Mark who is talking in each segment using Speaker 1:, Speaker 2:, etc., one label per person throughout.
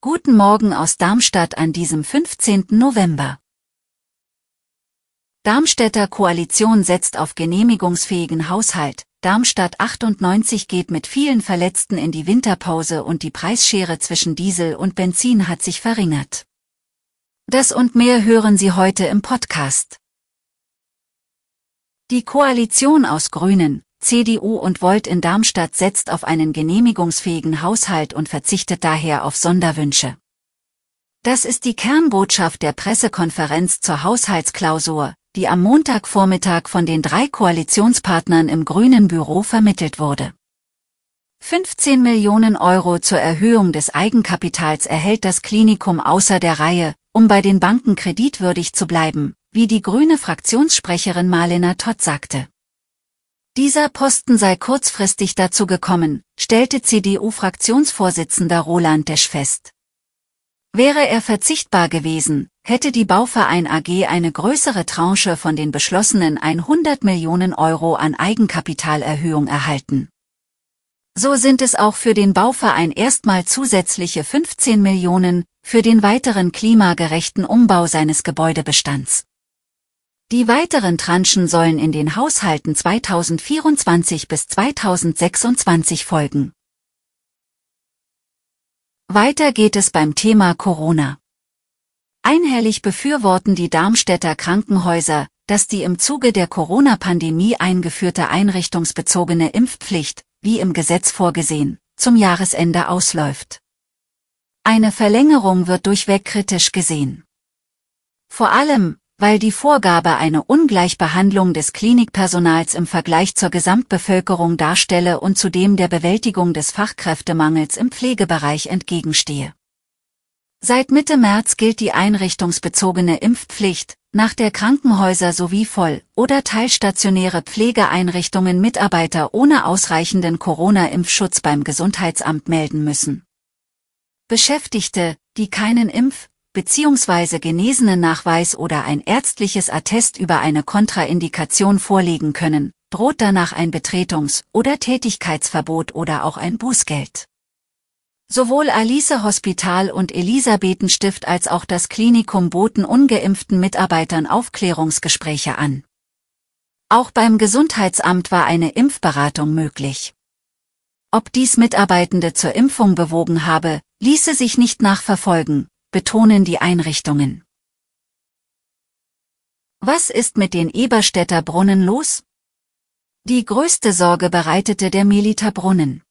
Speaker 1: Guten Morgen aus Darmstadt an diesem 15. November. Darmstädter Koalition setzt auf genehmigungsfähigen Haushalt. Darmstadt 98 geht mit vielen Verletzten in die Winterpause und die Preisschere zwischen Diesel und Benzin hat sich verringert. Das und mehr hören Sie heute im Podcast. Die Koalition aus Grünen, CDU und Volt in Darmstadt setzt auf einen genehmigungsfähigen Haushalt und verzichtet daher auf Sonderwünsche. Das ist die Kernbotschaft der Pressekonferenz zur Haushaltsklausur, die am Montagvormittag von den drei Koalitionspartnern im Grünen Büro vermittelt wurde. 15 Millionen Euro zur Erhöhung des Eigenkapitals erhält das Klinikum außer der Reihe, um bei den Banken kreditwürdig zu bleiben, wie die grüne Fraktionssprecherin Marlena Todd sagte. Dieser Posten sei kurzfristig dazu gekommen, stellte CDU-Fraktionsvorsitzender Roland Desch fest. Wäre er verzichtbar gewesen, hätte die Bauverein AG eine größere Tranche von den beschlossenen 100 Millionen Euro an Eigenkapitalerhöhung erhalten. So sind es auch für den Bauverein erstmal zusätzliche 15 Millionen für den weiteren klimagerechten Umbau seines Gebäudebestands. Die weiteren Tranchen sollen in den Haushalten 2024 bis 2026 folgen. Weiter geht es beim Thema Corona. Einhellig befürworten die Darmstädter Krankenhäuser, dass die im Zuge der Corona-Pandemie eingeführte einrichtungsbezogene Impfpflicht, wie im Gesetz vorgesehen, zum Jahresende ausläuft. Eine Verlängerung wird durchweg kritisch gesehen. Vor allem, weil die Vorgabe eine Ungleichbehandlung des Klinikpersonals im Vergleich zur Gesamtbevölkerung darstelle und zudem der Bewältigung des Fachkräftemangels im Pflegebereich entgegenstehe. Seit Mitte März gilt die einrichtungsbezogene Impfpflicht, nach der Krankenhäuser sowie voll- oder teilstationäre Pflegeeinrichtungen Mitarbeiter ohne ausreichenden Corona-Impfschutz beim Gesundheitsamt melden müssen. Beschäftigte, die keinen Impf- bzw. genesenen Nachweis oder ein ärztliches Attest über eine Kontraindikation vorlegen können, droht danach ein Betretungs- oder Tätigkeitsverbot oder auch ein Bußgeld. Sowohl Alice Hospital und Elisabethenstift als auch das Klinikum boten ungeimpften Mitarbeitern Aufklärungsgespräche an. Auch beim Gesundheitsamt war eine Impfberatung möglich. Ob dies Mitarbeitende zur Impfung bewogen habe, ließe sich nicht nachverfolgen, betonen die Einrichtungen. Was ist mit den Eberstädter Brunnen los? Die größte Sorge bereitete der Meliter Brunnen.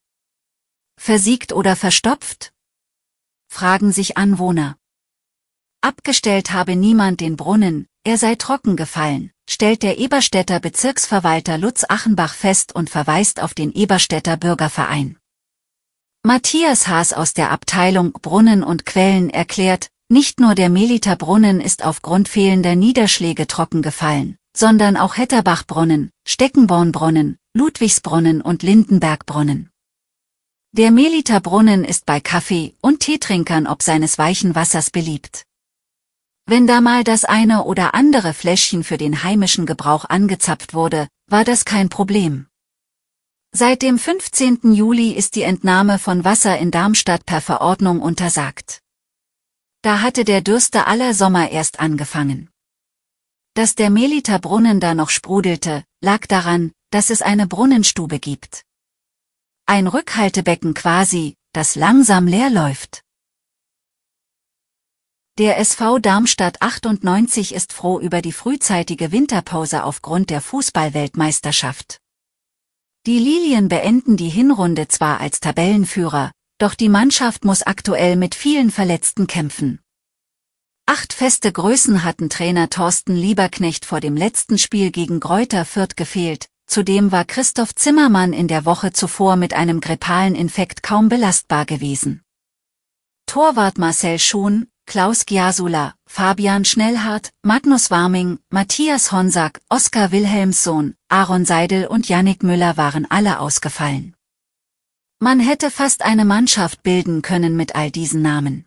Speaker 1: Versiegt oder verstopft? Fragen sich Anwohner. Abgestellt habe niemand den Brunnen, er sei trocken gefallen, stellt der Eberstädter Bezirksverwalter Lutz Achenbach fest und verweist auf den Eberstädter Bürgerverein. Matthias Haas aus der Abteilung Brunnen und Quellen erklärt, nicht nur der Meliter Brunnen ist aufgrund fehlender Niederschläge trocken gefallen, sondern auch Hetterbachbrunnen, Steckenbornbrunnen, Ludwigsbrunnen und Lindenbergbrunnen. Der Meliter Brunnen ist bei Kaffee- und Teetrinkern ob seines weichen Wassers beliebt. Wenn da mal das eine oder andere Fläschchen für den heimischen Gebrauch angezapft wurde, war das kein Problem. Seit dem 15. Juli ist die Entnahme von Wasser in Darmstadt per Verordnung untersagt. Da hatte der Dürste aller Sommer erst angefangen. Dass der Meliter Brunnen da noch sprudelte, lag daran, dass es eine Brunnenstube gibt. Ein Rückhaltebecken quasi, das langsam leer läuft. Der SV Darmstadt 98 ist froh über die frühzeitige Winterpause aufgrund der Fußballweltmeisterschaft. Die Lilien beenden die Hinrunde zwar als Tabellenführer, doch die Mannschaft muss aktuell mit vielen Verletzten kämpfen. Acht feste Größen hatten Trainer Thorsten Lieberknecht vor dem letzten Spiel gegen Gräuter Fürth gefehlt, zudem war Christoph Zimmermann in der Woche zuvor mit einem grippalen Infekt kaum belastbar gewesen. Torwart Marcel Schuhn, Klaus Giasula, Fabian Schnellhardt, Magnus Warming, Matthias Honsack, Oskar Wilhelmssohn, Aaron Seidel und Yannick Müller waren alle ausgefallen. Man hätte fast eine Mannschaft bilden können mit all diesen Namen.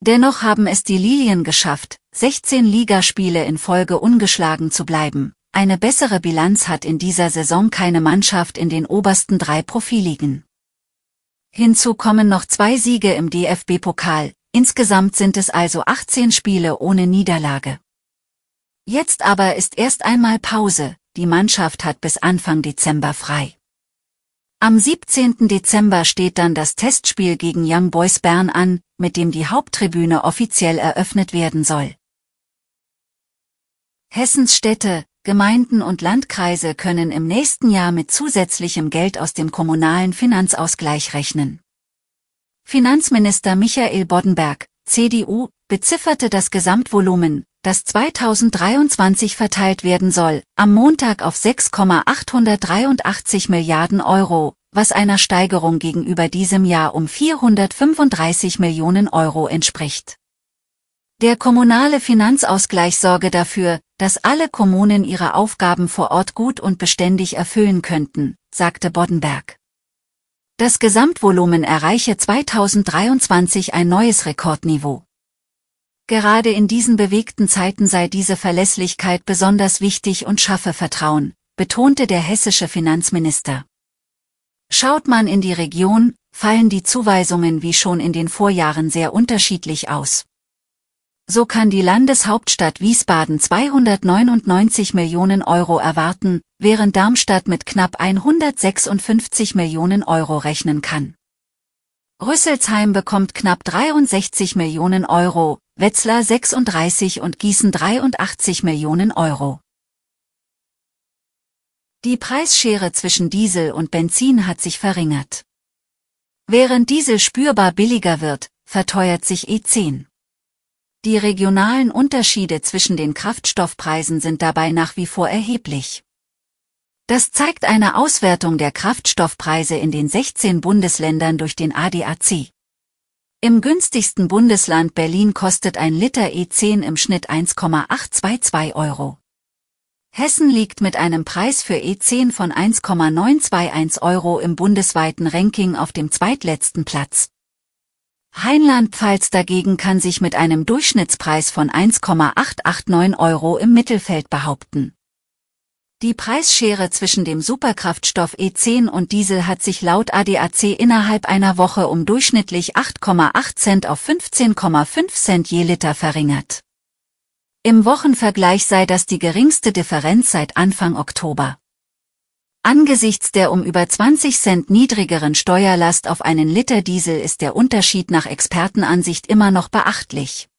Speaker 1: Dennoch haben es die Lilien geschafft, 16 Ligaspiele in Folge ungeschlagen zu bleiben. Eine bessere Bilanz hat in dieser Saison keine Mannschaft in den obersten drei Profiligen. Hinzu kommen noch zwei Siege im DFB-Pokal, insgesamt sind es also 18 Spiele ohne Niederlage. Jetzt aber ist erst einmal Pause, die Mannschaft hat bis Anfang Dezember frei. Am 17. Dezember steht dann das Testspiel gegen Young Boys Bern an, mit dem die Haupttribüne offiziell eröffnet werden soll. Hessens Städte, Gemeinden und Landkreise können im nächsten Jahr mit zusätzlichem Geld aus dem kommunalen Finanzausgleich rechnen. Finanzminister Michael Boddenberg, CDU, bezifferte das Gesamtvolumen, das 2023 verteilt werden soll, am Montag auf 6,883 Milliarden Euro, was einer Steigerung gegenüber diesem Jahr um 435 Millionen Euro entspricht. Der kommunale Finanzausgleich sorge dafür, dass alle Kommunen ihre Aufgaben vor Ort gut und beständig erfüllen könnten, sagte Boddenberg. Das Gesamtvolumen erreiche 2023 ein neues Rekordniveau. Gerade in diesen bewegten Zeiten sei diese Verlässlichkeit besonders wichtig und schaffe Vertrauen, betonte der hessische Finanzminister. Schaut man in die Region, fallen die Zuweisungen wie schon in den Vorjahren sehr unterschiedlich aus. So kann die Landeshauptstadt Wiesbaden 299 Millionen Euro erwarten, während Darmstadt mit knapp 156 Millionen Euro rechnen kann. Rüsselsheim bekommt knapp 63 Millionen Euro, Wetzlar 36 und Gießen 83 Millionen Euro. Die Preisschere zwischen Diesel und Benzin hat sich verringert. Während Diesel spürbar billiger wird, verteuert sich E10. Die regionalen Unterschiede zwischen den Kraftstoffpreisen sind dabei nach wie vor erheblich. Das zeigt eine Auswertung der Kraftstoffpreise in den 16 Bundesländern durch den ADAC. Im günstigsten Bundesland Berlin kostet ein Liter E10 im Schnitt 1,822 Euro. Hessen liegt mit einem Preis für E10 von 1,921 Euro im bundesweiten Ranking auf dem zweitletzten Platz. Rheinland-Pfalz dagegen kann sich mit einem Durchschnittspreis von 1,889 Euro im Mittelfeld behaupten. Die Preisschere zwischen dem Superkraftstoff E10 und Diesel hat sich laut ADAC innerhalb einer Woche um durchschnittlich 8,8 Cent auf 15,5 Cent je Liter verringert. Im Wochenvergleich sei das die geringste Differenz seit Anfang Oktober. Angesichts der um über 20 Cent niedrigeren Steuerlast auf einen Liter Diesel ist der Unterschied nach Expertenansicht immer noch beachtlich.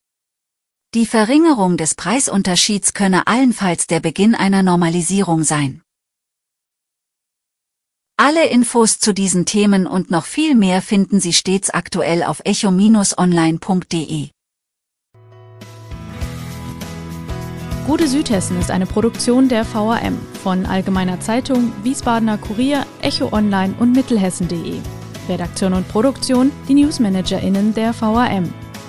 Speaker 1: Die Verringerung des Preisunterschieds könne allenfalls der Beginn einer Normalisierung sein. Alle Infos zu diesen Themen und noch viel mehr finden Sie stets aktuell auf echo-online.de.
Speaker 2: Gute Südhessen ist eine Produktion der VRM von Allgemeiner Zeitung, Wiesbadener Kurier, Echo Online und Mittelhessen.de. Redaktion und Produktion die NewsmanagerInnen der VRM.